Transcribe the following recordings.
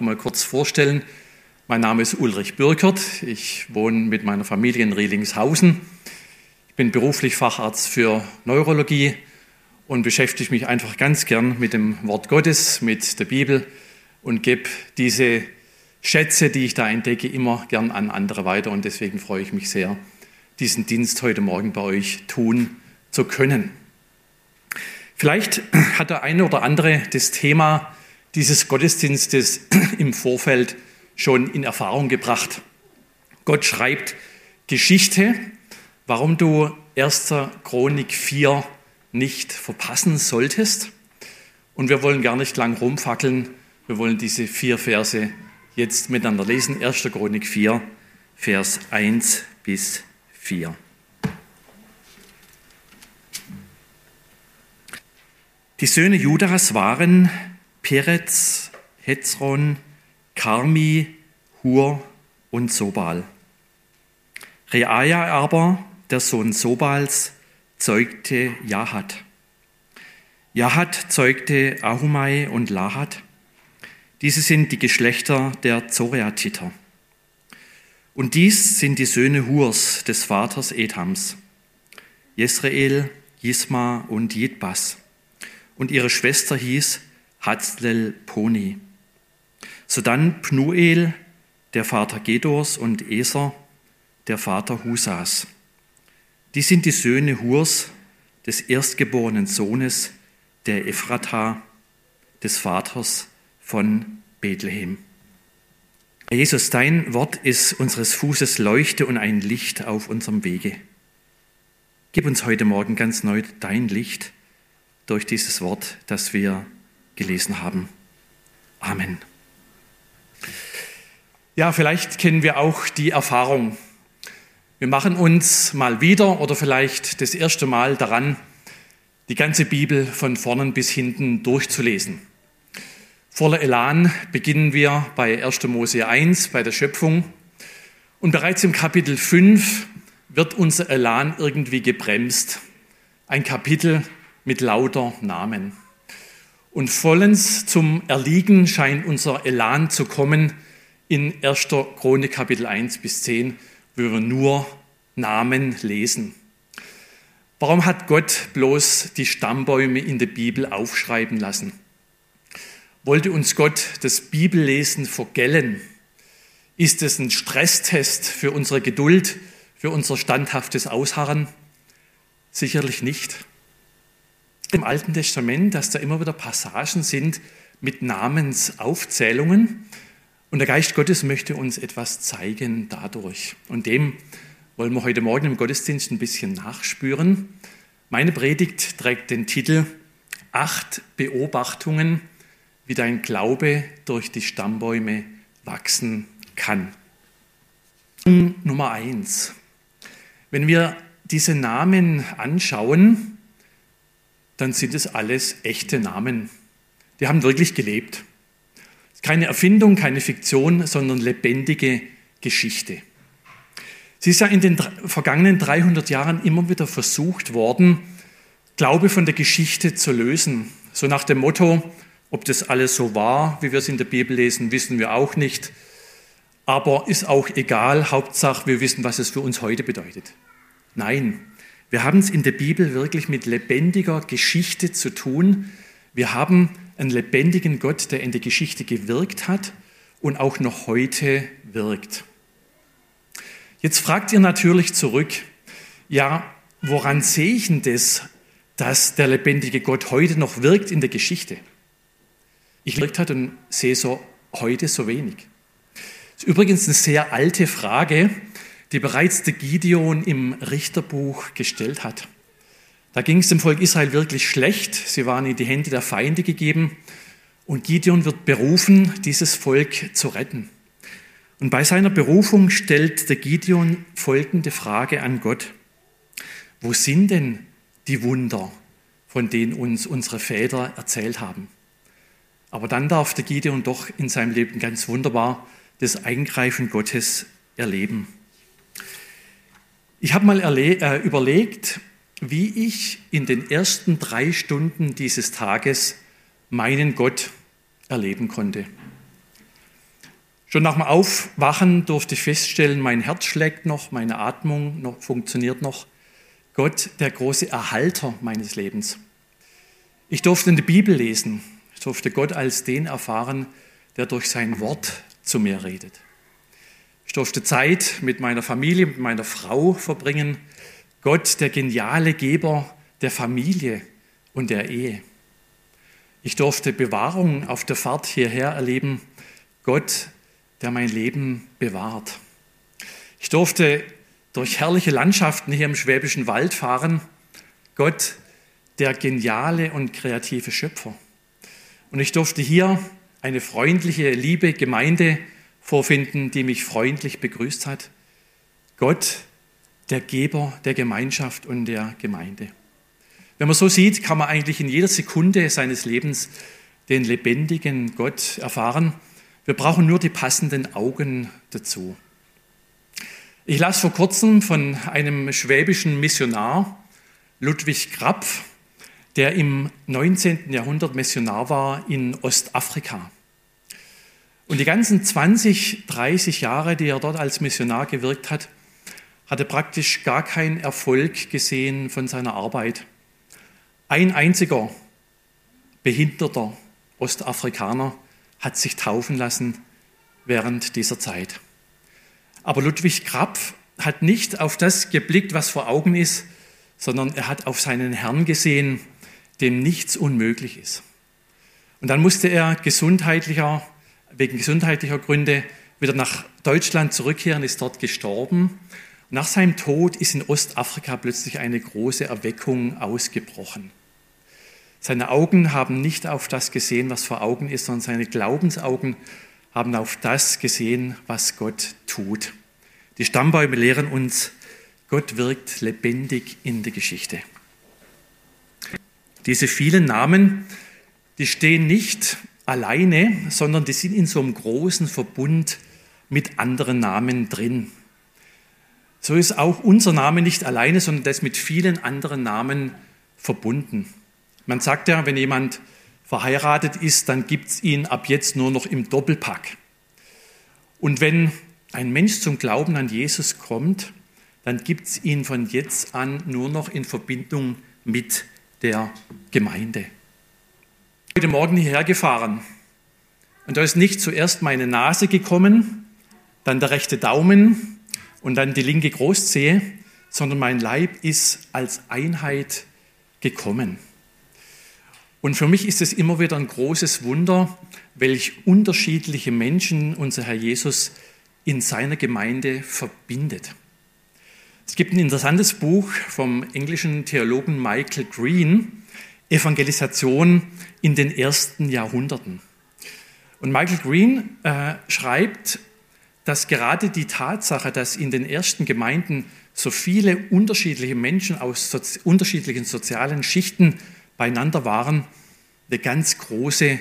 mal kurz vorstellen. Mein Name ist Ulrich Bürkert. Ich wohne mit meiner Familie in Rielingshausen. Ich bin beruflich Facharzt für Neurologie und beschäftige mich einfach ganz gern mit dem Wort Gottes, mit der Bibel und gebe diese Schätze, die ich da entdecke, immer gern an andere weiter. Und deswegen freue ich mich sehr, diesen Dienst heute Morgen bei euch tun zu können. Vielleicht hat der eine oder andere das Thema dieses Gottesdienstes im Vorfeld schon in Erfahrung gebracht. Gott schreibt Geschichte, warum du 1. Chronik 4 nicht verpassen solltest. Und wir wollen gar nicht lang rumfackeln. Wir wollen diese vier Verse jetzt miteinander lesen. 1. Chronik 4, Vers 1 bis 4. Die Söhne Judas waren Peretz, Hezron, Karmi, Hur und Sobal. Reaja aber, der Sohn Sobals, zeugte Jahat. Jahat zeugte Ahumai und Lahat. Diese sind die Geschlechter der Zoreatiter. Und dies sind die Söhne Hurs, des Vaters Ethams, Jesrael, Jisma und Jidbas. Und ihre Schwester hieß Hatzlel Poni. Sodann Pnuel, der Vater Gedors, und Eser, der Vater Husas. Die sind die Söhne Hurs, des erstgeborenen Sohnes der Ephrata, des Vaters von Bethlehem. Jesus, dein Wort ist unseres Fußes Leuchte und ein Licht auf unserem Wege. Gib uns heute Morgen ganz neu dein Licht durch dieses Wort, das wir gelesen haben. Amen. Ja, vielleicht kennen wir auch die Erfahrung. Wir machen uns mal wieder oder vielleicht das erste Mal daran, die ganze Bibel von vorn bis hinten durchzulesen. Voller Elan beginnen wir bei 1. Mose 1, bei der Schöpfung. Und bereits im Kapitel 5 wird unser Elan irgendwie gebremst. Ein Kapitel mit lauter Namen. Und vollends zum Erliegen scheint unser Elan zu kommen in 1. Chronik Kapitel 1 bis 10, wo wir nur Namen lesen. Warum hat Gott bloß die Stammbäume in der Bibel aufschreiben lassen? Wollte uns Gott das Bibellesen vergällen? Ist es ein Stresstest für unsere Geduld, für unser standhaftes Ausharren? Sicherlich nicht im Alten Testament, dass da immer wieder Passagen sind mit Namensaufzählungen. Und der Geist Gottes möchte uns etwas zeigen dadurch. Und dem wollen wir heute Morgen im Gottesdienst ein bisschen nachspüren. Meine Predigt trägt den Titel Acht Beobachtungen, wie dein Glaube durch die Stammbäume wachsen kann. Nummer eins. Wenn wir diese Namen anschauen, dann sind es alles echte Namen. Die haben wirklich gelebt. Keine Erfindung, keine Fiktion, sondern lebendige Geschichte. Sie ist ja in den vergangenen 300 Jahren immer wieder versucht worden, Glaube von der Geschichte zu lösen. So nach dem Motto, ob das alles so war, wie wir es in der Bibel lesen, wissen wir auch nicht. Aber ist auch egal, Hauptsache wir wissen, was es für uns heute bedeutet. Nein, wir haben es in der Bibel wirklich mit lebendiger Geschichte zu tun. Wir haben einen lebendigen Gott, der in der Geschichte gewirkt hat und auch noch heute wirkt. Jetzt fragt ihr natürlich zurück, ja, woran sehe ich denn das, dass der lebendige Gott heute noch wirkt in der Geschichte? Ich wirkt hat und sehe so heute so wenig. Das ist übrigens eine sehr alte Frage, die bereits der Gideon im Richterbuch gestellt hat. Da ging es dem Volk Israel wirklich schlecht. Sie waren in die Hände der Feinde gegeben. Und Gideon wird berufen, dieses Volk zu retten. Und bei seiner Berufung stellt der Gideon folgende Frage an Gott. Wo sind denn die Wunder, von denen uns unsere Väter erzählt haben? Aber dann darf der Gideon doch in seinem Leben ganz wunderbar das Eingreifen Gottes erleben. Ich habe mal äh, überlegt, wie ich in den ersten drei Stunden dieses Tages meinen Gott erleben konnte. Schon nach dem Aufwachen durfte ich feststellen, mein Herz schlägt noch, meine Atmung noch, funktioniert noch. Gott, der große Erhalter meines Lebens. Ich durfte in die Bibel lesen. Ich durfte Gott als den erfahren, der durch sein Wort zu mir redet. Ich durfte Zeit mit meiner Familie, mit meiner Frau verbringen. Gott, der geniale Geber der Familie und der Ehe. Ich durfte Bewahrung auf der Fahrt hierher erleben. Gott, der mein Leben bewahrt. Ich durfte durch herrliche Landschaften hier im Schwäbischen Wald fahren. Gott, der geniale und kreative Schöpfer. Und ich durfte hier eine freundliche, liebe Gemeinde vorfinden, die mich freundlich begrüßt hat. Gott, der Geber der Gemeinschaft und der Gemeinde. Wenn man so sieht, kann man eigentlich in jeder Sekunde seines Lebens den lebendigen Gott erfahren. Wir brauchen nur die passenden Augen dazu. Ich las vor kurzem von einem schwäbischen Missionar, Ludwig Krapf, der im 19. Jahrhundert Missionar war in Ostafrika. Und die ganzen 20, 30 Jahre, die er dort als Missionar gewirkt hat, hatte praktisch gar keinen Erfolg gesehen von seiner Arbeit. Ein einziger behinderter Ostafrikaner hat sich taufen lassen während dieser Zeit. Aber Ludwig Krapf hat nicht auf das geblickt, was vor Augen ist, sondern er hat auf seinen Herrn gesehen, dem nichts unmöglich ist. Und dann musste er gesundheitlicher, wegen gesundheitlicher Gründe wieder nach Deutschland zurückkehren, ist dort gestorben. Nach seinem Tod ist in Ostafrika plötzlich eine große Erweckung ausgebrochen. Seine Augen haben nicht auf das gesehen, was vor Augen ist, sondern seine Glaubensaugen haben auf das gesehen, was Gott tut. Die Stammbäume lehren uns, Gott wirkt lebendig in der Geschichte. Diese vielen Namen, die stehen nicht alleine, sondern die sind in so einem großen Verbund mit anderen Namen drin. So ist auch unser Name nicht alleine, sondern das mit vielen anderen Namen verbunden. Man sagt ja, wenn jemand verheiratet ist, dann gibt es ihn ab jetzt nur noch im Doppelpack. Und wenn ein Mensch zum Glauben an Jesus kommt, dann gibt es ihn von jetzt an nur noch in Verbindung mit der Gemeinde. Heute Morgen hierher gefahren und da ist nicht zuerst meine Nase gekommen, dann der rechte Daumen, und dann die linke Großzehe, sondern mein Leib ist als Einheit gekommen. Und für mich ist es immer wieder ein großes Wunder, welch unterschiedliche Menschen unser Herr Jesus in seiner Gemeinde verbindet. Es gibt ein interessantes Buch vom englischen Theologen Michael Green, Evangelisation in den ersten Jahrhunderten. Und Michael Green äh, schreibt, dass gerade die Tatsache, dass in den ersten Gemeinden so viele unterschiedliche Menschen aus so unterschiedlichen sozialen Schichten beieinander waren, eine ganz große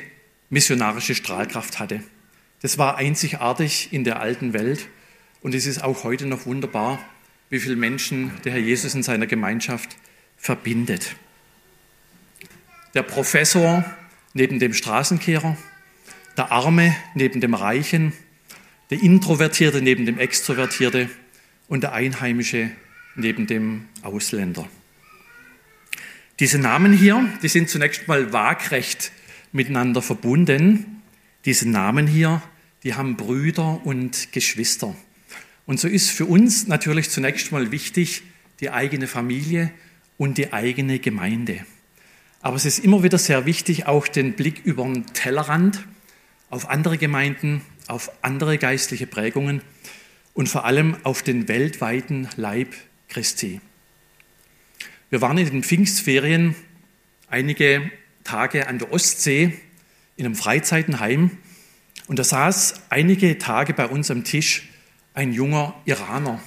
missionarische Strahlkraft hatte. Das war einzigartig in der alten Welt und es ist auch heute noch wunderbar, wie viele Menschen der Herr Jesus in seiner Gemeinschaft verbindet. Der Professor neben dem Straßenkehrer, der Arme neben dem Reichen, der Introvertierte neben dem Extrovertierte und der Einheimische neben dem Ausländer. Diese Namen hier, die sind zunächst mal waagrecht miteinander verbunden. Diese Namen hier, die haben Brüder und Geschwister. Und so ist für uns natürlich zunächst mal wichtig die eigene Familie und die eigene Gemeinde. Aber es ist immer wieder sehr wichtig, auch den Blick über den Tellerrand auf andere Gemeinden, auf andere geistliche Prägungen und vor allem auf den weltweiten Leib Christi. Wir waren in den Pfingstferien einige Tage an der Ostsee in einem Freizeitenheim und da saß einige Tage bei uns am Tisch ein junger Iraner.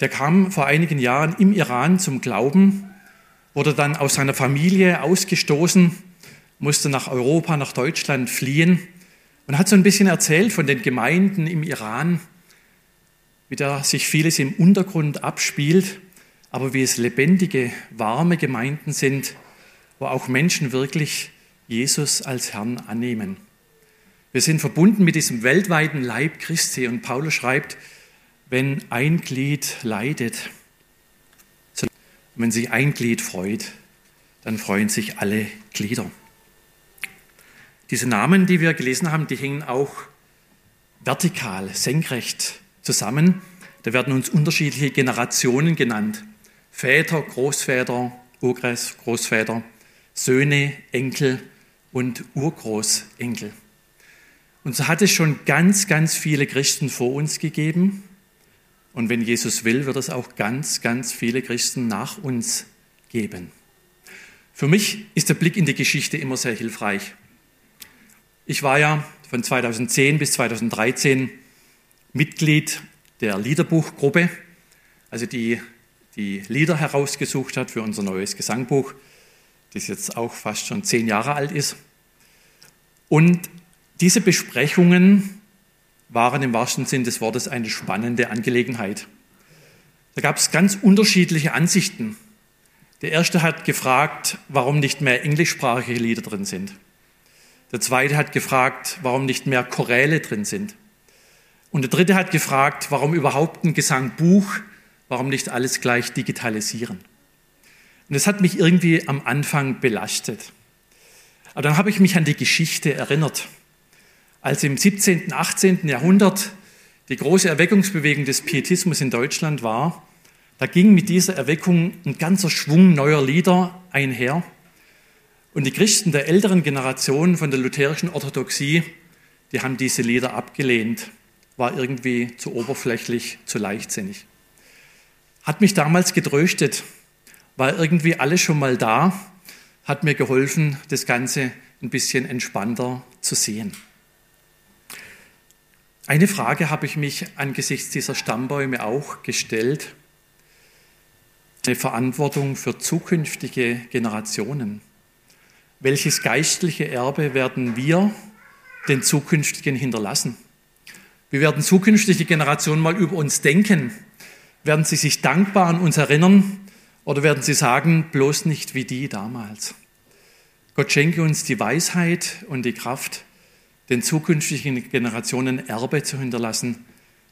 Der kam vor einigen Jahren im Iran zum Glauben, wurde dann aus seiner Familie ausgestoßen, musste nach Europa, nach Deutschland fliehen und hat so ein bisschen erzählt von den Gemeinden im Iran, wie da sich vieles im Untergrund abspielt, aber wie es lebendige, warme Gemeinden sind, wo auch Menschen wirklich Jesus als Herrn annehmen. Wir sind verbunden mit diesem weltweiten Leib Christi. Und Paulus schreibt, wenn ein Glied leidet, wenn sich ein Glied freut, dann freuen sich alle Glieder. Diese Namen, die wir gelesen haben, die hängen auch vertikal, senkrecht zusammen. Da werden uns unterschiedliche Generationen genannt. Väter, Großväter, Urgres, Großväter, Söhne, Enkel und Urgroßenkel. Und so hat es schon ganz, ganz viele Christen vor uns gegeben. Und wenn Jesus will, wird es auch ganz, ganz viele Christen nach uns geben. Für mich ist der Blick in die Geschichte immer sehr hilfreich. Ich war ja von 2010 bis 2013 Mitglied der Liederbuchgruppe, also die die Lieder herausgesucht hat für unser neues Gesangbuch, das jetzt auch fast schon zehn Jahre alt ist. Und diese Besprechungen waren im wahrsten Sinn des Wortes eine spannende Angelegenheit. Da gab es ganz unterschiedliche Ansichten. Der erste hat gefragt, warum nicht mehr englischsprachige Lieder drin sind. Der zweite hat gefragt, warum nicht mehr Choräle drin sind. Und der dritte hat gefragt, warum überhaupt ein Gesangbuch, warum nicht alles gleich digitalisieren. Und das hat mich irgendwie am Anfang belastet. Aber dann habe ich mich an die Geschichte erinnert als im 17., 18. Jahrhundert die große Erweckungsbewegung des Pietismus in Deutschland war, da ging mit dieser Erweckung ein ganzer Schwung neuer Lieder einher. Und die Christen der älteren Generation von der lutherischen Orthodoxie, die haben diese Lieder abgelehnt, war irgendwie zu oberflächlich, zu leichtsinnig. Hat mich damals getröstet, war irgendwie alles schon mal da, hat mir geholfen, das Ganze ein bisschen entspannter zu sehen. Eine Frage habe ich mich angesichts dieser Stammbäume auch gestellt. Eine Verantwortung für zukünftige Generationen. Welches geistliche Erbe werden wir den zukünftigen hinterlassen? Wie werden zukünftige Generationen mal über uns denken? Werden sie sich dankbar an uns erinnern oder werden sie sagen, bloß nicht wie die damals? Gott schenke uns die Weisheit und die Kraft, den zukünftigen Generationen Erbe zu hinterlassen,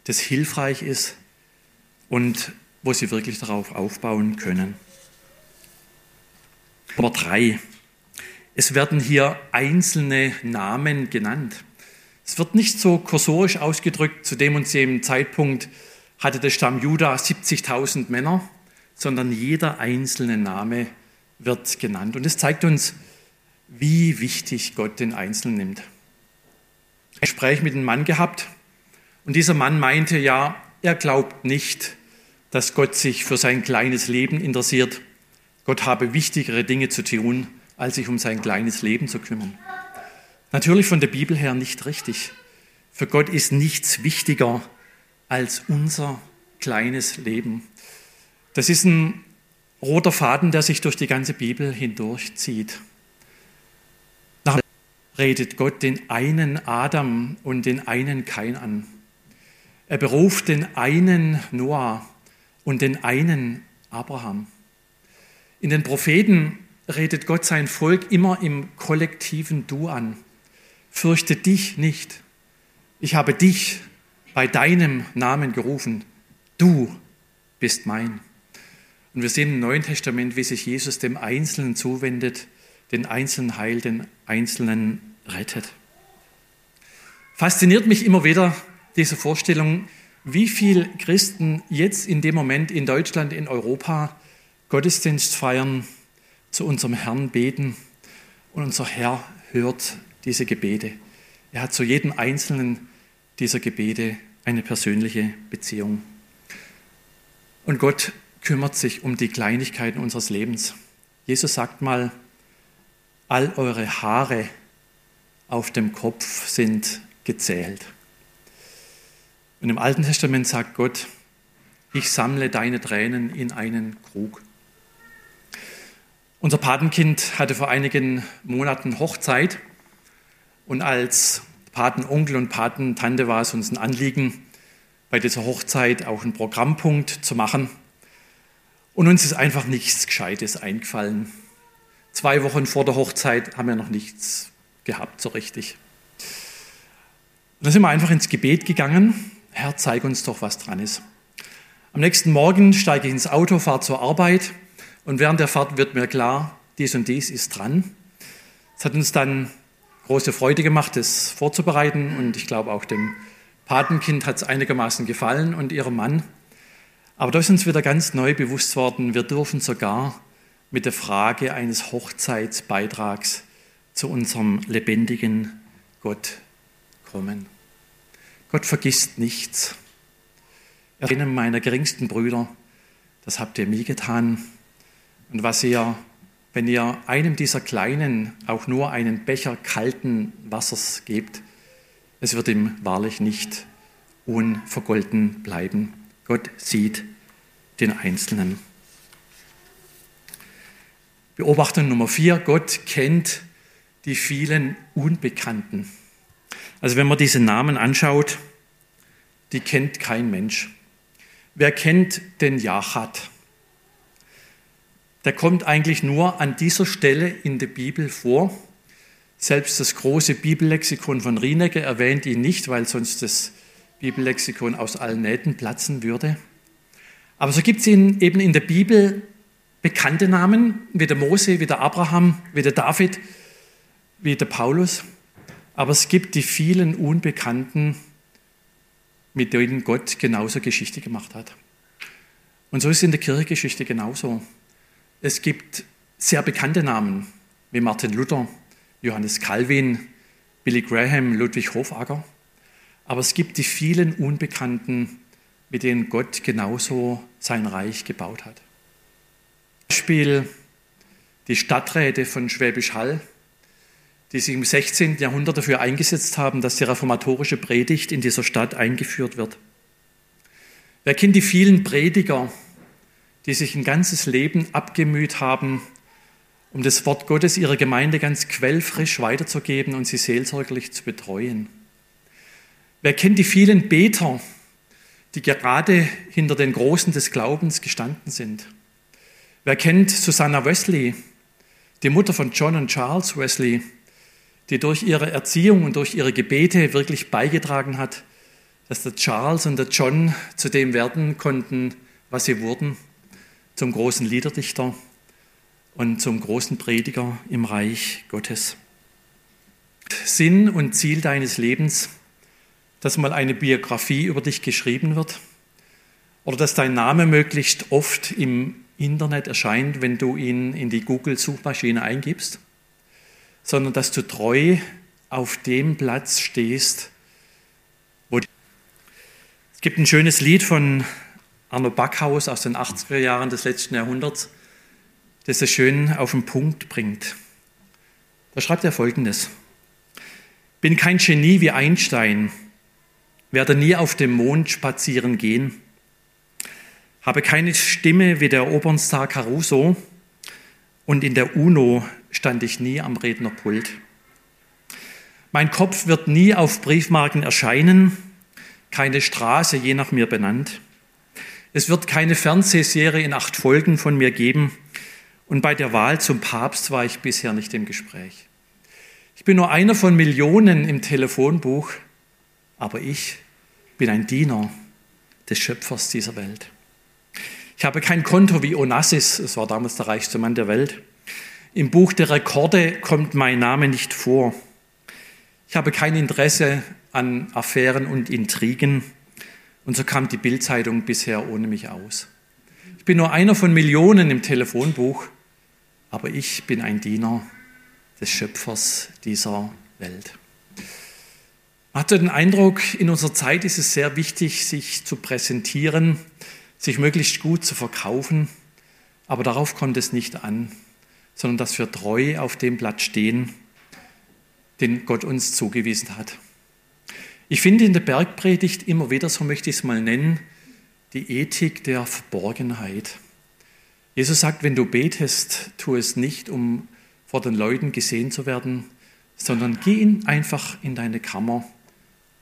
das hilfreich ist und wo sie wirklich darauf aufbauen können. Nummer drei. Es werden hier einzelne Namen genannt. Es wird nicht so kursorisch ausgedrückt, zu dem und dem Zeitpunkt hatte der Stamm Juda 70.000 Männer, sondern jeder einzelne Name wird genannt. Und es zeigt uns, wie wichtig Gott den Einzelnen nimmt. Gespräch mit einem Mann gehabt und dieser Mann meinte, ja, er glaubt nicht, dass Gott sich für sein kleines Leben interessiert. Gott habe wichtigere Dinge zu tun, als sich um sein kleines Leben zu kümmern. Natürlich von der Bibel her nicht richtig. Für Gott ist nichts wichtiger als unser kleines Leben. Das ist ein roter Faden, der sich durch die ganze Bibel hindurchzieht redet Gott den einen Adam und den einen Kain an. Er beruft den einen Noah und den einen Abraham. In den Propheten redet Gott sein Volk immer im kollektiven Du an. Fürchte dich nicht. Ich habe dich bei deinem Namen gerufen. Du bist mein. Und wir sehen im Neuen Testament, wie sich Jesus dem Einzelnen zuwendet, den Einzelnen heilt, den Einzelnen rettet. Fasziniert mich immer wieder diese Vorstellung, wie viele Christen jetzt in dem Moment in Deutschland, in Europa Gottesdienst feiern, zu unserem Herrn beten und unser Herr hört diese Gebete. Er hat zu jedem einzelnen dieser Gebete eine persönliche Beziehung. Und Gott kümmert sich um die Kleinigkeiten unseres Lebens. Jesus sagt mal, all eure Haare auf dem Kopf sind gezählt. Und im Alten Testament sagt Gott, ich sammle deine Tränen in einen Krug. Unser Patenkind hatte vor einigen Monaten Hochzeit und als Patenonkel und Patentante war es uns ein Anliegen, bei dieser Hochzeit auch einen Programmpunkt zu machen. Und uns ist einfach nichts Gescheites eingefallen. Zwei Wochen vor der Hochzeit haben wir noch nichts gehabt, so richtig. Und dann sind wir einfach ins Gebet gegangen. Herr, zeig uns doch, was dran ist. Am nächsten Morgen steige ich ins Auto, fahre zur Arbeit und während der Fahrt wird mir klar, dies und dies ist dran. Es hat uns dann große Freude gemacht, das vorzubereiten und ich glaube auch dem Patenkind hat es einigermaßen gefallen und ihrem Mann. Aber da ist uns wieder ganz neu bewusst worden, wir dürfen sogar mit der Frage eines Hochzeitsbeitrags zu unserem lebendigen Gott kommen. Gott vergisst nichts. Einem meiner geringsten Brüder, das habt ihr mir getan. Und was ihr, wenn ihr einem dieser Kleinen auch nur einen Becher kalten Wassers gebt, es wird ihm wahrlich nicht unvergolten bleiben. Gott sieht den Einzelnen. Beobachtung Nummer vier, Gott kennt die vielen Unbekannten. Also wenn man diese Namen anschaut, die kennt kein Mensch. Wer kennt den Jachat? Der kommt eigentlich nur an dieser Stelle in der Bibel vor. Selbst das große Bibellexikon von Rienecke erwähnt ihn nicht, weil sonst das Bibellexikon aus allen Nähten platzen würde. Aber so gibt es eben in der Bibel bekannte Namen, wie der Mose, wie der Abraham, wie der David, wie der Paulus. Aber es gibt die vielen Unbekannten, mit denen Gott genauso Geschichte gemacht hat. Und so ist es in der Kirchengeschichte genauso. Es gibt sehr bekannte Namen, wie Martin Luther, Johannes Calvin, Billy Graham, Ludwig Hofacker. Aber es gibt die vielen Unbekannten, mit denen Gott genauso sein Reich gebaut hat. Beispiel die Stadträte von Schwäbisch Hall, die sich im 16. Jahrhundert dafür eingesetzt haben, dass die reformatorische Predigt in dieser Stadt eingeführt wird. Wer kennt die vielen Prediger, die sich ein ganzes Leben abgemüht haben, um das Wort Gottes ihrer Gemeinde ganz quellfrisch weiterzugeben und sie seelsorglich zu betreuen? Wer kennt die vielen Beter, die gerade hinter den Großen des Glaubens gestanden sind? Wer kennt Susanna Wesley, die Mutter von John und Charles Wesley, die durch ihre Erziehung und durch ihre Gebete wirklich beigetragen hat, dass der Charles und der John zu dem werden konnten, was sie wurden, zum großen Liederdichter und zum großen Prediger im Reich Gottes. Sinn und Ziel deines Lebens, dass mal eine Biografie über dich geschrieben wird oder dass dein Name möglichst oft im Internet erscheint, wenn du ihn in die Google-Suchmaschine eingibst, sondern dass du treu auf dem Platz stehst, wo es gibt ein schönes Lied von Arno Backhaus aus den 80er Jahren des letzten Jahrhunderts, das es schön auf den Punkt bringt. Da schreibt er folgendes: Bin kein Genie wie Einstein, werde nie auf dem Mond spazieren gehen habe keine Stimme wie der Opernstar Caruso und in der UNO stand ich nie am Rednerpult. Mein Kopf wird nie auf Briefmarken erscheinen, keine Straße je nach mir benannt. Es wird keine Fernsehserie in acht Folgen von mir geben und bei der Wahl zum Papst war ich bisher nicht im Gespräch. Ich bin nur einer von Millionen im Telefonbuch, aber ich bin ein Diener des Schöpfers dieser Welt. Ich habe kein Konto wie Onassis, es war damals der reichste Mann der Welt. Im Buch der Rekorde kommt mein Name nicht vor. Ich habe kein Interesse an Affären und Intrigen. Und so kam die Bildzeitung bisher ohne mich aus. Ich bin nur einer von Millionen im Telefonbuch, aber ich bin ein Diener des Schöpfers dieser Welt. Man hat den Eindruck, in unserer Zeit ist es sehr wichtig, sich zu präsentieren, sich möglichst gut zu verkaufen, aber darauf kommt es nicht an, sondern dass wir treu auf dem Blatt stehen, den Gott uns zugewiesen hat. Ich finde in der Bergpredigt immer wieder, so möchte ich es mal nennen, die Ethik der Verborgenheit. Jesus sagt, wenn du betest, tu es nicht, um vor den Leuten gesehen zu werden, sondern geh einfach in deine Kammer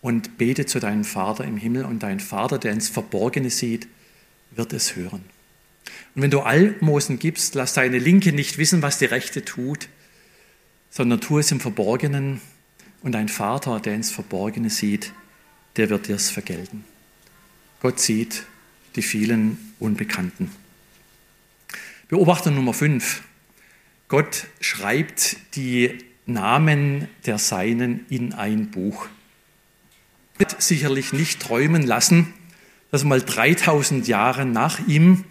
und bete zu deinem Vater im Himmel und dein Vater, der ins Verborgene sieht, wird es hören. Und wenn du Almosen gibst, lass deine Linke nicht wissen, was die Rechte tut, sondern tu es im Verborgenen Und ein Vater, der ins Verborgene sieht, der wird dir es vergelten. Gott sieht die vielen Unbekannten. Beobachter Nummer 5. Gott schreibt die Namen der Seinen in ein Buch. Wird sicherlich nicht träumen lassen, dass mal 3000 Jahre nach ihm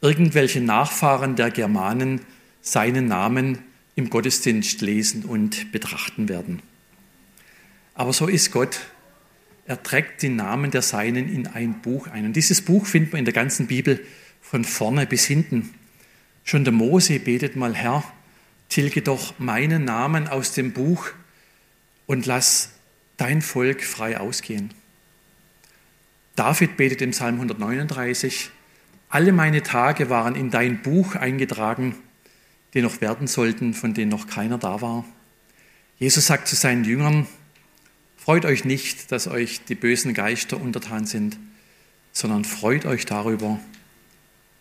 irgendwelche Nachfahren der Germanen seinen Namen im Gottesdienst lesen und betrachten werden. Aber so ist Gott. Er trägt die Namen der Seinen in ein Buch ein. Und dieses Buch findet man in der ganzen Bibel von vorne bis hinten. Schon der Mose betet mal, Herr, tilge doch meinen Namen aus dem Buch und lass dein Volk frei ausgehen. David betet im Psalm 139, alle meine Tage waren in dein Buch eingetragen, die noch werden sollten, von denen noch keiner da war. Jesus sagt zu seinen Jüngern, freut euch nicht, dass euch die bösen Geister untertan sind, sondern freut euch darüber,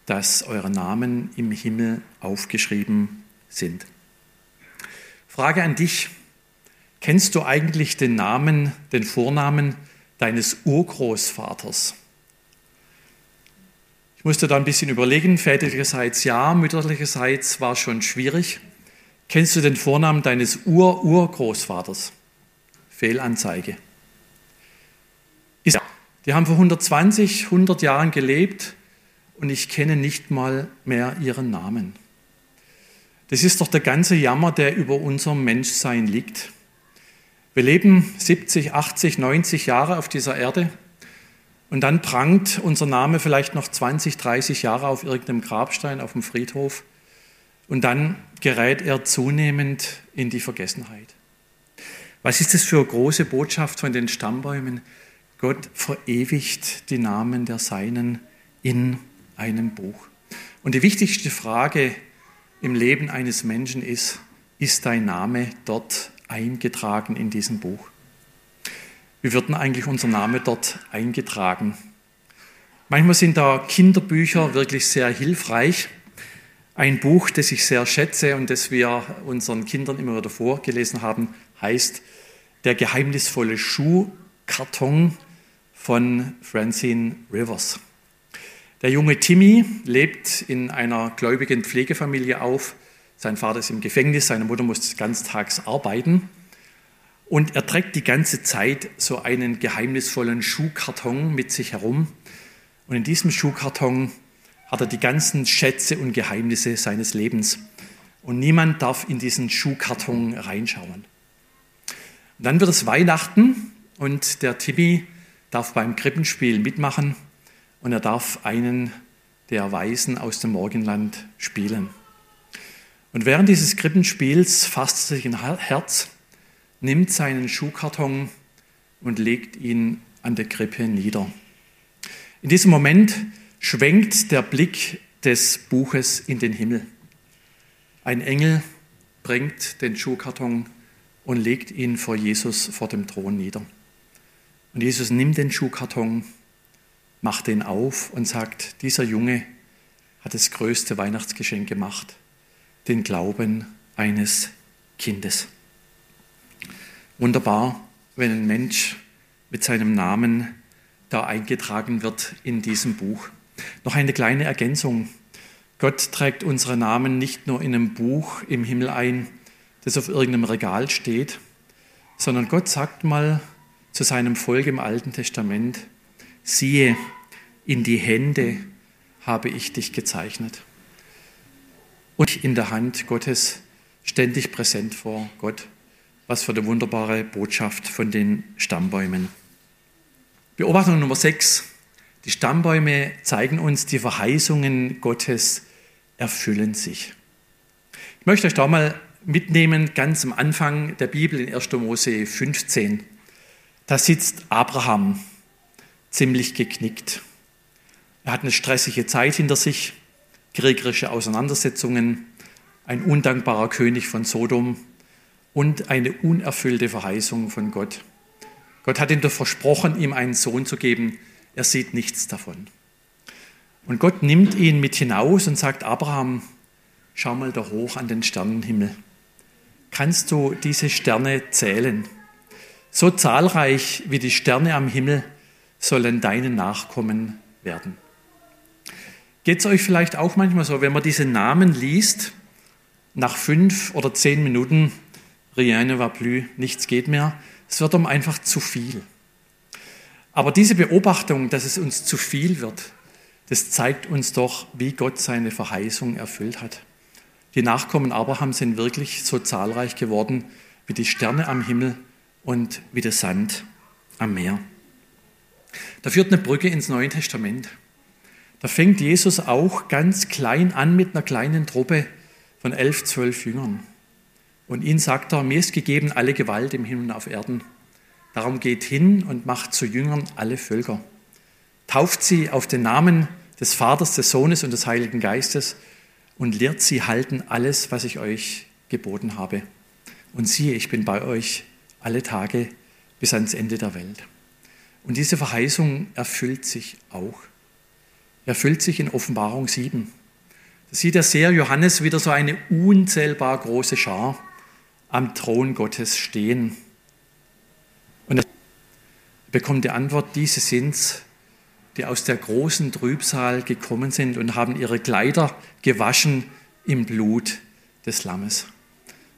dass eure Namen im Himmel aufgeschrieben sind. Frage an dich, kennst du eigentlich den Namen, den Vornamen deines Urgroßvaters? Ich musste da ein bisschen überlegen, väterlicherseits ja, mütterlicherseits war schon schwierig. Kennst du den Vornamen deines Ur-Urgroßvaters? Fehlanzeige. Die haben vor 120, 100 Jahren gelebt und ich kenne nicht mal mehr ihren Namen. Das ist doch der ganze Jammer, der über unserem Menschsein liegt. Wir leben 70, 80, 90 Jahre auf dieser Erde und dann prangt unser Name vielleicht noch 20, 30 Jahre auf irgendeinem Grabstein auf dem Friedhof. Und dann gerät er zunehmend in die Vergessenheit. Was ist das für eine große Botschaft von den Stammbäumen? Gott verewigt die Namen der Seinen in einem Buch. Und die wichtigste Frage im Leben eines Menschen ist, ist dein Name dort eingetragen in diesem Buch? Wie wird denn eigentlich unser Name dort eingetragen? Manchmal sind da Kinderbücher wirklich sehr hilfreich. Ein Buch, das ich sehr schätze und das wir unseren Kindern immer wieder vorgelesen haben, heißt Der geheimnisvolle Schuhkarton von Francine Rivers. Der junge Timmy lebt in einer gläubigen Pflegefamilie auf. Sein Vater ist im Gefängnis, seine Mutter muss ganztags arbeiten. Und er trägt die ganze Zeit so einen geheimnisvollen Schuhkarton mit sich herum. Und in diesem Schuhkarton hat er die ganzen Schätze und Geheimnisse seines Lebens. Und niemand darf in diesen Schuhkarton reinschauen. Und dann wird es Weihnachten und der Timmy darf beim Krippenspiel mitmachen und er darf einen der Weisen aus dem Morgenland spielen. Und während dieses Krippenspiels fasst sich ein Herz nimmt seinen Schuhkarton und legt ihn an der Krippe nieder. In diesem Moment schwenkt der Blick des Buches in den Himmel. Ein Engel bringt den Schuhkarton und legt ihn vor Jesus vor dem Thron nieder. Und Jesus nimmt den Schuhkarton, macht den auf und sagt, dieser Junge hat das größte Weihnachtsgeschenk gemacht, den Glauben eines Kindes. Wunderbar, wenn ein Mensch mit seinem Namen da eingetragen wird in diesem Buch. Noch eine kleine Ergänzung. Gott trägt unsere Namen nicht nur in einem Buch im Himmel ein, das auf irgendeinem Regal steht, sondern Gott sagt mal zu seinem Volk im Alten Testament, siehe, in die Hände habe ich dich gezeichnet. Und in der Hand Gottes ständig präsent vor Gott. Was für eine wunderbare Botschaft von den Stammbäumen. Beobachtung Nummer 6. Die Stammbäume zeigen uns, die Verheißungen Gottes erfüllen sich. Ich möchte euch da mal mitnehmen, ganz am Anfang der Bibel in 1. Mose 15. Da sitzt Abraham ziemlich geknickt. Er hat eine stressige Zeit hinter sich, kriegerische Auseinandersetzungen, ein undankbarer König von Sodom und eine unerfüllte Verheißung von Gott. Gott hat ihm doch versprochen, ihm einen Sohn zu geben. Er sieht nichts davon. Und Gott nimmt ihn mit hinaus und sagt, Abraham, schau mal da hoch an den Sternenhimmel. Kannst du diese Sterne zählen? So zahlreich wie die Sterne am Himmel sollen deine Nachkommen werden. Geht es euch vielleicht auch manchmal so, wenn man diese Namen liest, nach fünf oder zehn Minuten, rien ne va plus, nichts geht mehr, es wird um einfach zu viel. Aber diese Beobachtung, dass es uns zu viel wird, das zeigt uns doch, wie Gott seine Verheißung erfüllt hat. Die Nachkommen Abrahams sind wirklich so zahlreich geworden wie die Sterne am Himmel und wie der Sand am Meer. Da führt eine Brücke ins Neue Testament. Da fängt Jesus auch ganz klein an mit einer kleinen Truppe von elf, zwölf Jüngern. Und ihnen sagt er, mir ist gegeben alle Gewalt im Himmel und auf Erden. Darum geht hin und macht zu Jüngern alle Völker. Tauft sie auf den Namen des Vaters, des Sohnes und des Heiligen Geistes und lehrt sie halten alles, was ich euch geboten habe. Und siehe, ich bin bei euch alle Tage bis ans Ende der Welt. Und diese Verheißung erfüllt sich auch. Erfüllt sich in Offenbarung 7. Da sieht der Seher Johannes wieder so eine unzählbar große Schar am Thron Gottes stehen. Und er bekommt die Antwort, diese sind's, die aus der großen Trübsal gekommen sind und haben ihre Kleider gewaschen im Blut des Lammes.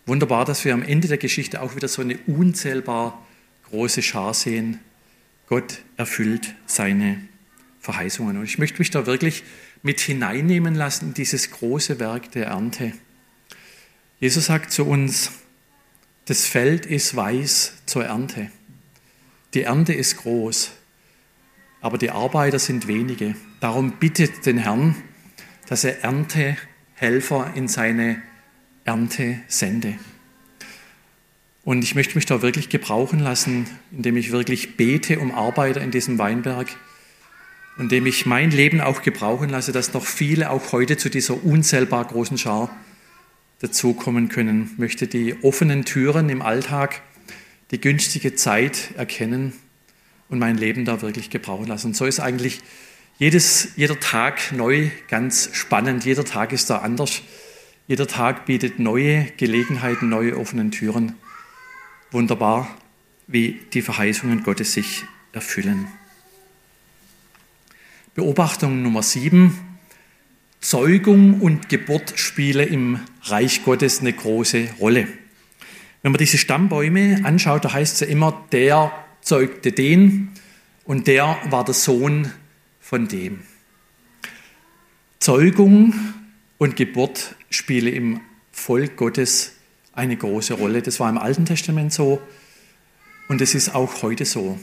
Wunderbar, dass wir am Ende der Geschichte auch wieder so eine unzählbar große Schar sehen. Gott erfüllt seine Verheißungen. Und ich möchte mich da wirklich mit hineinnehmen lassen in dieses große Werk der Ernte. Jesus sagt zu uns, das Feld ist weiß zur Ernte. Die Ernte ist groß, aber die Arbeiter sind wenige. Darum bittet den Herrn, dass er Erntehelfer in seine Ernte sende. Und ich möchte mich da wirklich gebrauchen lassen, indem ich wirklich bete um Arbeiter in diesem Weinberg, indem ich mein Leben auch gebrauchen lasse, dass noch viele auch heute zu dieser unzählbar großen Schar dazukommen können. Ich möchte die offenen Türen im Alltag, die günstige Zeit erkennen und mein Leben da wirklich gebrauchen lassen. Und so ist eigentlich jedes, jeder Tag neu ganz spannend. Jeder Tag ist da anders. Jeder Tag bietet neue Gelegenheiten, neue offenen Türen. Wunderbar, wie die Verheißungen Gottes sich erfüllen. Beobachtung Nummer sieben. Zeugung und Geburt spielen im Reich Gottes eine große Rolle. Wenn man diese Stammbäume anschaut, da heißt es ja immer, der zeugte den und der war der Sohn von dem. Zeugung und Geburt spiele im Volk Gottes eine große Rolle. Das war im Alten Testament so und es ist auch heute so.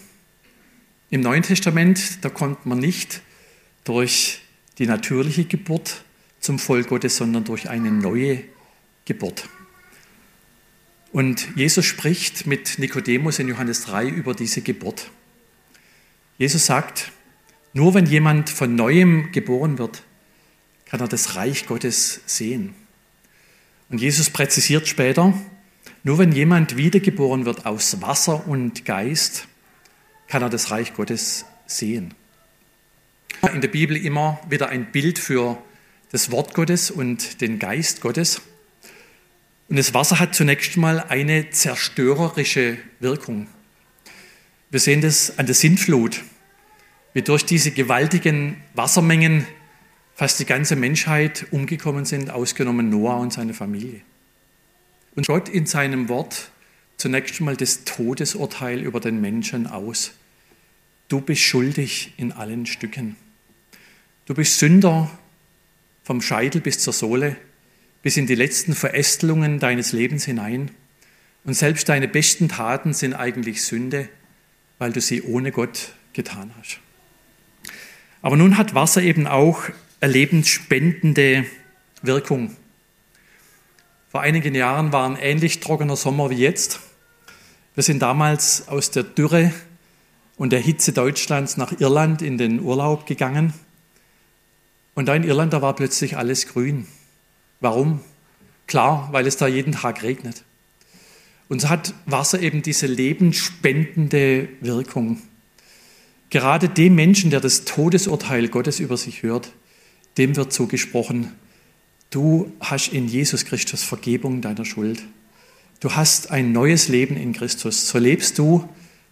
Im Neuen Testament, da kommt man nicht durch die natürliche Geburt zum Volk Gottes, sondern durch eine neue Geburt. Und Jesus spricht mit Nikodemus in Johannes 3 über diese Geburt. Jesus sagt, nur wenn jemand von neuem geboren wird, kann er das Reich Gottes sehen. Und Jesus präzisiert später, nur wenn jemand wiedergeboren wird aus Wasser und Geist, kann er das Reich Gottes sehen. In der Bibel immer wieder ein Bild für das Wort Gottes und den Geist Gottes. Und das Wasser hat zunächst mal eine zerstörerische Wirkung. Wir sehen das an der Sintflut, wie durch diese gewaltigen Wassermengen fast die ganze Menschheit umgekommen sind, ausgenommen Noah und seine Familie. Und Gott in seinem Wort zunächst mal das Todesurteil über den Menschen aus. Du bist schuldig in allen Stücken. Du bist Sünder vom Scheitel bis zur Sohle, bis in die letzten Verästelungen deines Lebens hinein. Und selbst deine besten Taten sind eigentlich Sünde, weil du sie ohne Gott getan hast. Aber nun hat Wasser eben auch lebensspendende Wirkung. Vor einigen Jahren war ein ähnlich trockener Sommer wie jetzt. Wir sind damals aus der Dürre und der Hitze Deutschlands nach Irland in den Urlaub gegangen. Und da in Irland, da war plötzlich alles grün. Warum? Klar, weil es da jeden Tag regnet. Und so hat Wasser eben diese lebensspendende Wirkung. Gerade dem Menschen, der das Todesurteil Gottes über sich hört, dem wird zugesprochen, du hast in Jesus Christus Vergebung deiner Schuld. Du hast ein neues Leben in Christus. So lebst du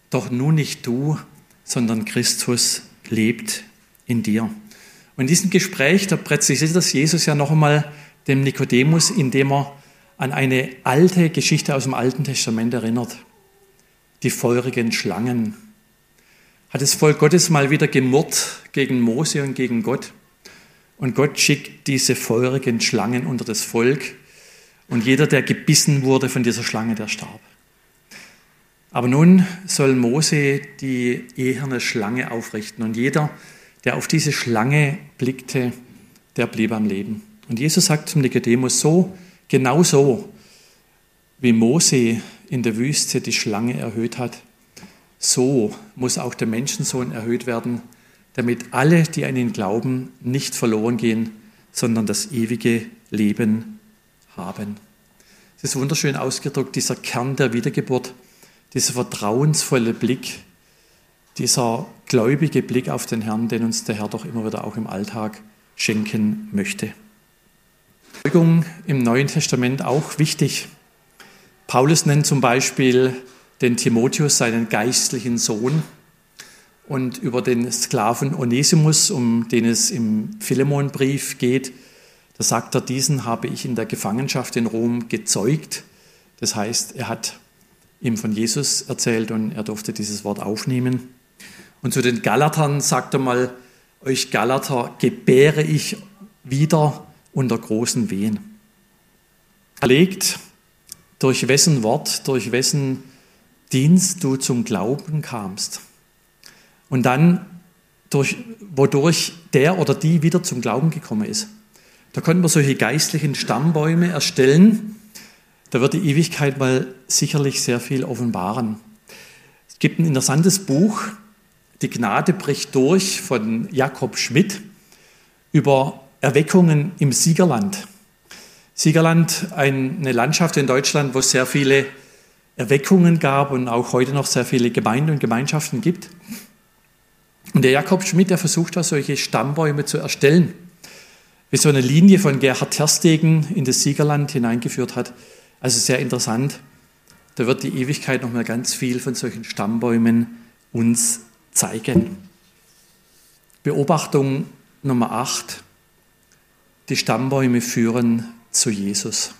doch nun nicht du, sondern Christus lebt in dir. Und in diesem Gespräch, da präzisiert das Jesus ja noch einmal dem Nikodemus, indem er an eine alte Geschichte aus dem Alten Testament erinnert. Die feurigen Schlangen. Hat das Volk Gottes mal wieder gemurrt gegen Mose und gegen Gott. Und Gott schickt diese feurigen Schlangen unter das Volk. Und jeder, der gebissen wurde von dieser Schlange, der starb. Aber nun soll Mose die eherne Schlange aufrichten. Und jeder, der auf diese Schlange blickte, der blieb am Leben. Und Jesus sagt zum Nikodemus so, genauso wie Mose in der Wüste die Schlange erhöht hat, so muss auch der Menschensohn erhöht werden, damit alle, die an ihn glauben, nicht verloren gehen, sondern das ewige Leben haben. Es ist wunderschön ausgedrückt, dieser Kern der Wiedergeburt, dieser vertrauensvolle Blick, dieser gläubige Blick auf den Herrn, den uns der Herr doch immer wieder auch im Alltag schenken möchte. Zeugung im Neuen Testament auch wichtig. Paulus nennt zum Beispiel den Timotheus seinen geistlichen Sohn und über den Sklaven Onesimus, um den es im Philemonbrief geht, da sagt er, diesen habe ich in der Gefangenschaft in Rom gezeugt. Das heißt, er hat ihm von Jesus erzählt und er durfte dieses Wort aufnehmen. Und zu den Galatern sagt er mal, euch Galater gebäre ich wieder unter großen Wehen. Er legt, durch wessen Wort, durch wessen Dienst du zum Glauben kamst. Und dann, durch, wodurch der oder die wieder zum Glauben gekommen ist. Da konnten wir solche geistlichen Stammbäume erstellen. Da wird die Ewigkeit mal sicherlich sehr viel offenbaren. Es gibt ein interessantes Buch, Die Gnade bricht durch von Jakob Schmidt über Erweckungen im Siegerland. Siegerland, eine Landschaft in Deutschland, wo es sehr viele Erweckungen gab und auch heute noch sehr viele Gemeinden und Gemeinschaften gibt. Und der Jakob Schmidt, der versucht da solche Stammbäume zu erstellen, wie so eine Linie von Gerhard Terstegen in das Siegerland hineingeführt hat. Also sehr interessant. Da wird die Ewigkeit noch mal ganz viel von solchen Stammbäumen uns zeigen. Beobachtung Nummer 8. Die Stammbäume führen zu Jesus.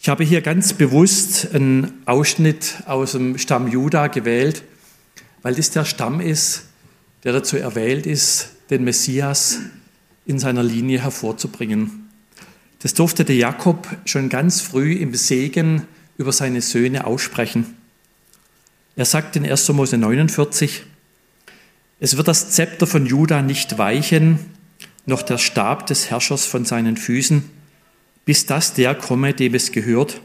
Ich habe hier ganz bewusst einen Ausschnitt aus dem Stamm Juda gewählt, weil das der Stamm ist, der dazu erwählt ist, den Messias in seiner Linie hervorzubringen. Das durfte der Jakob schon ganz früh im Segen über seine Söhne aussprechen. Er sagt in 1. Mose 49, es wird das Zepter von Juda nicht weichen, noch der Stab des Herrschers von seinen Füßen, bis das der komme, dem es gehört,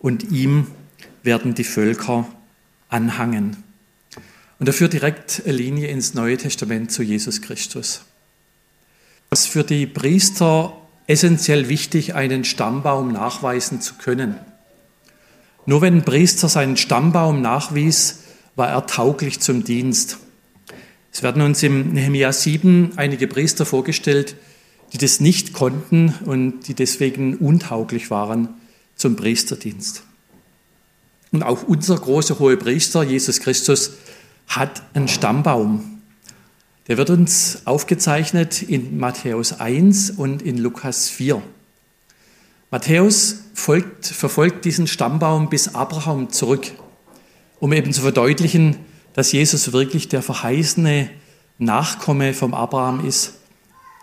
und ihm werden die Völker anhangen. Und führt direkt eine Linie ins Neue Testament zu Jesus Christus. Ist für die Priester essentiell wichtig, einen Stammbaum nachweisen zu können. Nur wenn ein Priester seinen Stammbaum nachwies, war er tauglich zum Dienst. Es werden uns im Nehemiah 7 einige Priester vorgestellt, die das nicht konnten und die deswegen untauglich waren zum Priesterdienst. Und auch unser großer hohe Priester, Jesus Christus, hat einen Stammbaum. Der wird uns aufgezeichnet in Matthäus 1 und in Lukas 4. Matthäus folgt, verfolgt diesen Stammbaum bis Abraham zurück, um eben zu verdeutlichen, dass Jesus wirklich der verheißene Nachkomme vom Abraham ist,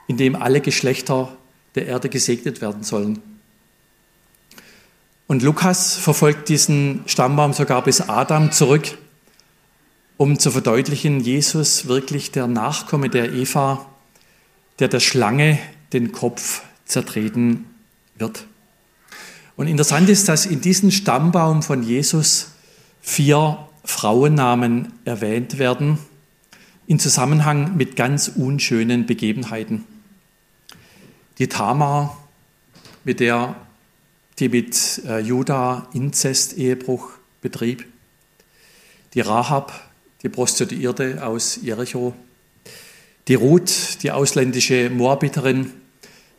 in dem alle Geschlechter der Erde gesegnet werden sollen. Und Lukas verfolgt diesen Stammbaum sogar bis Adam zurück um zu verdeutlichen, Jesus wirklich der Nachkomme der Eva, der der Schlange den Kopf zertreten wird. Und interessant ist, dass in diesem Stammbaum von Jesus vier Frauennamen erwähnt werden, in Zusammenhang mit ganz unschönen Begebenheiten. Die Tamar, mit der die mit äh, Juda Inzest-Ehebruch betrieb. Die Rahab, die Prostituierte aus Jericho, die Ruth, die ausländische Moabiterin,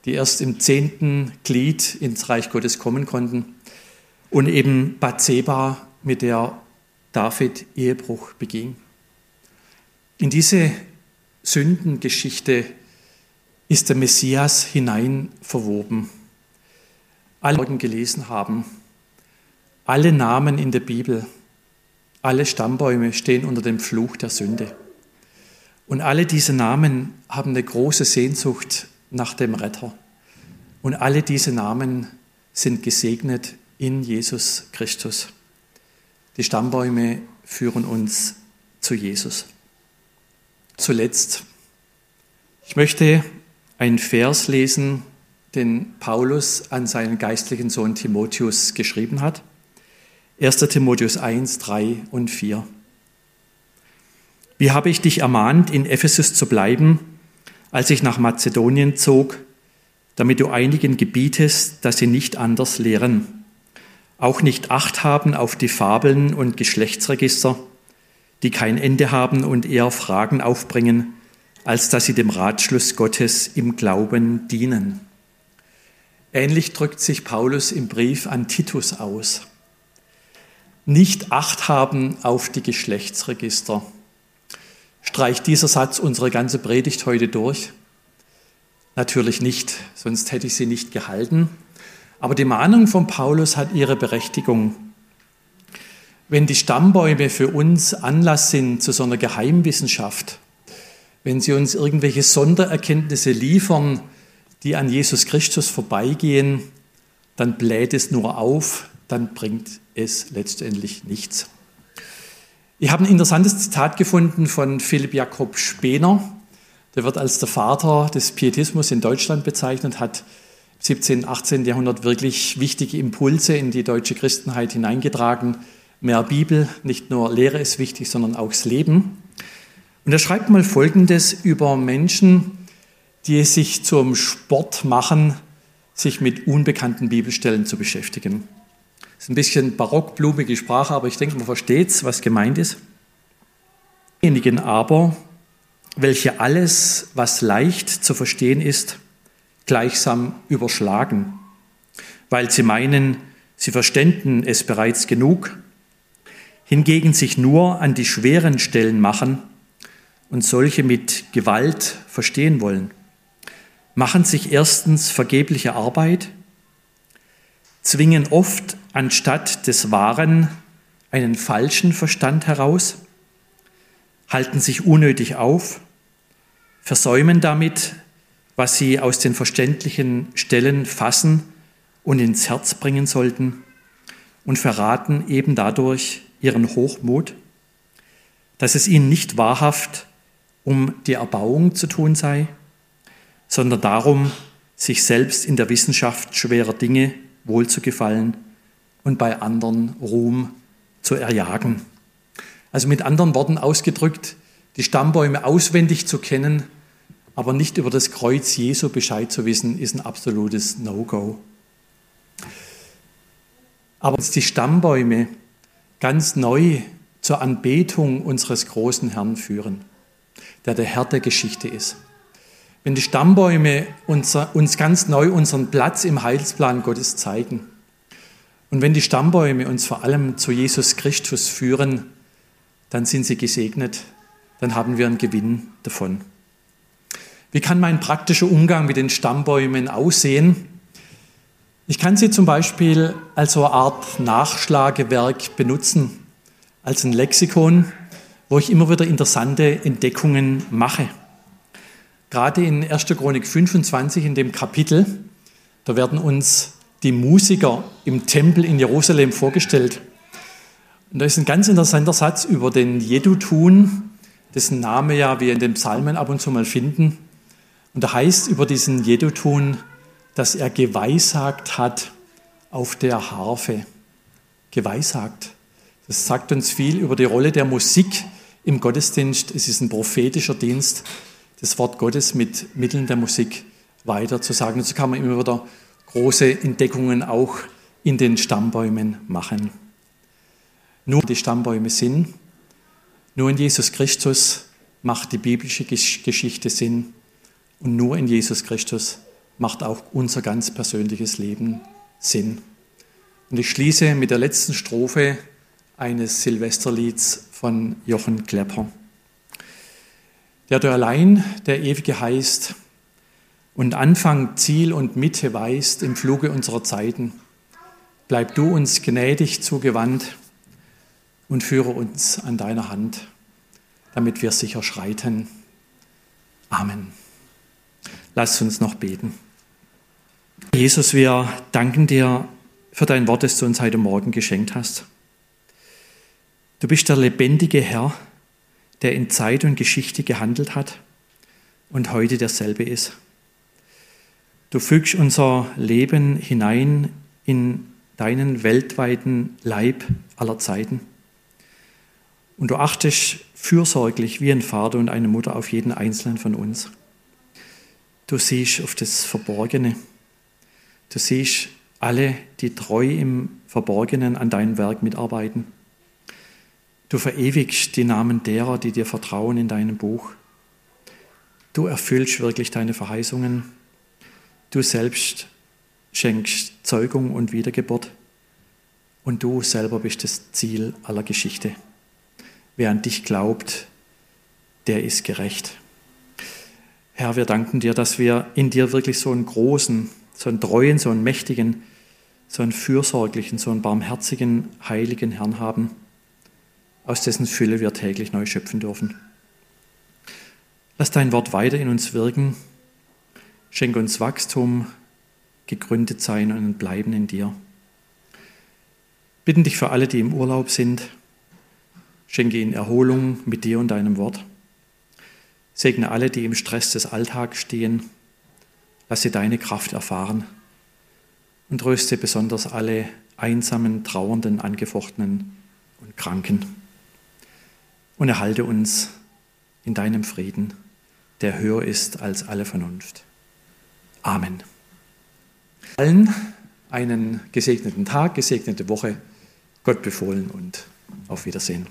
die erst im zehnten Glied ins Reich Gottes kommen konnten, und eben Bathseba, mit der David Ehebruch beging. In diese Sündengeschichte ist der Messias hinein verwoben. Alle Morgen gelesen haben, alle Namen in der Bibel, alle Stammbäume stehen unter dem Fluch der Sünde. Und alle diese Namen haben eine große Sehnsucht nach dem Retter. Und alle diese Namen sind gesegnet in Jesus Christus. Die Stammbäume führen uns zu Jesus. Zuletzt, ich möchte einen Vers lesen, den Paulus an seinen geistlichen Sohn Timotheus geschrieben hat. 1. Timotheus 1, 3 und 4. Wie habe ich dich ermahnt, in Ephesus zu bleiben, als ich nach Mazedonien zog, damit du einigen gebietest, dass sie nicht anders lehren, auch nicht Acht haben auf die Fabeln und Geschlechtsregister, die kein Ende haben und eher Fragen aufbringen, als dass sie dem Ratschluss Gottes im Glauben dienen. Ähnlich drückt sich Paulus im Brief an Titus aus. Nicht Acht haben auf die Geschlechtsregister. Streicht dieser Satz unsere ganze Predigt heute durch? Natürlich nicht, sonst hätte ich sie nicht gehalten. Aber die Mahnung von Paulus hat ihre Berechtigung. Wenn die Stammbäume für uns Anlass sind zu so einer Geheimwissenschaft, wenn sie uns irgendwelche Sondererkenntnisse liefern, die an Jesus Christus vorbeigehen, dann bläht es nur auf, dann bringt es letztendlich nichts. Ich habe ein interessantes Zitat gefunden von Philipp Jakob Spener. Der wird als der Vater des Pietismus in Deutschland bezeichnet, hat 17., 18. Jahrhundert wirklich wichtige Impulse in die deutsche Christenheit hineingetragen mehr Bibel, nicht nur Lehre ist wichtig, sondern auch das Leben. Und er schreibt mal Folgendes über Menschen, die es sich zum Sport machen, sich mit unbekannten Bibelstellen zu beschäftigen. Das ist ein bisschen barockblumige Sprache, aber ich denke, man versteht, was gemeint ist. Diejenigen aber, welche alles, was leicht zu verstehen ist, gleichsam überschlagen, weil sie meinen, sie verständen es bereits genug hingegen sich nur an die schweren Stellen machen und solche mit Gewalt verstehen wollen, machen sich erstens vergebliche Arbeit, zwingen oft anstatt des Wahren einen falschen Verstand heraus, halten sich unnötig auf, versäumen damit, was sie aus den verständlichen Stellen fassen und ins Herz bringen sollten und verraten eben dadurch ihren Hochmut, dass es ihnen nicht wahrhaft um die Erbauung zu tun sei, sondern darum, sich selbst in der Wissenschaft schwerer Dinge wohlzugefallen und bei anderen Ruhm zu erjagen. Also mit anderen Worten ausgedrückt, die Stammbäume auswendig zu kennen, aber nicht über das Kreuz Jesu Bescheid zu wissen, ist ein absolutes No-Go. Aber die Stammbäume ganz neu zur Anbetung unseres großen Herrn führen, der der Herr der Geschichte ist. Wenn die Stammbäume uns ganz neu unseren Platz im Heilsplan Gottes zeigen und wenn die Stammbäume uns vor allem zu Jesus Christus führen, dann sind sie gesegnet, dann haben wir einen Gewinn davon. Wie kann mein praktischer Umgang mit den Stammbäumen aussehen? Ich kann sie zum Beispiel als so eine Art Nachschlagewerk benutzen, als ein Lexikon, wo ich immer wieder interessante Entdeckungen mache. Gerade in 1. Chronik 25, in dem Kapitel, da werden uns die Musiker im Tempel in Jerusalem vorgestellt. Und da ist ein ganz interessanter Satz über den Jedutun, dessen Name ja wir in den Psalmen ab und zu mal finden. Und da heißt über diesen Jedutun, dass er geweissagt hat auf der Harfe. Geweissagt. Das sagt uns viel über die Rolle der Musik im Gottesdienst. Es ist ein prophetischer Dienst, das Wort Gottes mit Mitteln der Musik weiterzusagen. Und so kann man immer wieder große Entdeckungen auch in den Stammbäumen machen. Nur die Stammbäume sind, nur in Jesus Christus macht die biblische Geschichte Sinn und nur in Jesus Christus macht auch unser ganz persönliches Leben Sinn. Und ich schließe mit der letzten Strophe eines Silvesterlieds von Jochen Klepper. Der du allein der Ewige heißt und Anfang, Ziel und Mitte weist im Fluge unserer Zeiten, bleib du uns gnädig zugewandt und führe uns an deiner Hand, damit wir sicher schreiten. Amen. Lass uns noch beten. Jesus, wir danken dir für dein Wort, das du uns heute Morgen geschenkt hast. Du bist der lebendige Herr, der in Zeit und Geschichte gehandelt hat und heute derselbe ist. Du fügst unser Leben hinein in deinen weltweiten Leib aller Zeiten. Und du achtest fürsorglich wie ein Vater und eine Mutter auf jeden einzelnen von uns. Du siehst auf das Verborgene. Du siehst alle, die treu im Verborgenen an deinem Werk mitarbeiten. Du verewigst die Namen derer, die dir vertrauen in deinem Buch. Du erfüllst wirklich deine Verheißungen. Du selbst schenkst Zeugung und Wiedergeburt. Und du selber bist das Ziel aller Geschichte. Wer an dich glaubt, der ist gerecht. Herr, wir danken dir, dass wir in dir wirklich so einen großen, so einen treuen, so einen mächtigen, so einen fürsorglichen, so einen barmherzigen, heiligen Herrn haben, aus dessen Fülle wir täglich neu schöpfen dürfen. Lass dein Wort weiter in uns wirken. Schenke uns Wachstum, gegründet sein und bleiben in dir. Bitten dich für alle, die im Urlaub sind, schenke ihnen Erholung mit dir und deinem Wort. Segne alle, die im Stress des Alltags stehen. Lass sie deine Kraft erfahren und tröste besonders alle einsamen, trauernden, angefochtenen und Kranken. Und erhalte uns in deinem Frieden, der höher ist als alle Vernunft. Amen. Allen einen gesegneten Tag, gesegnete Woche, Gott befohlen und auf Wiedersehen.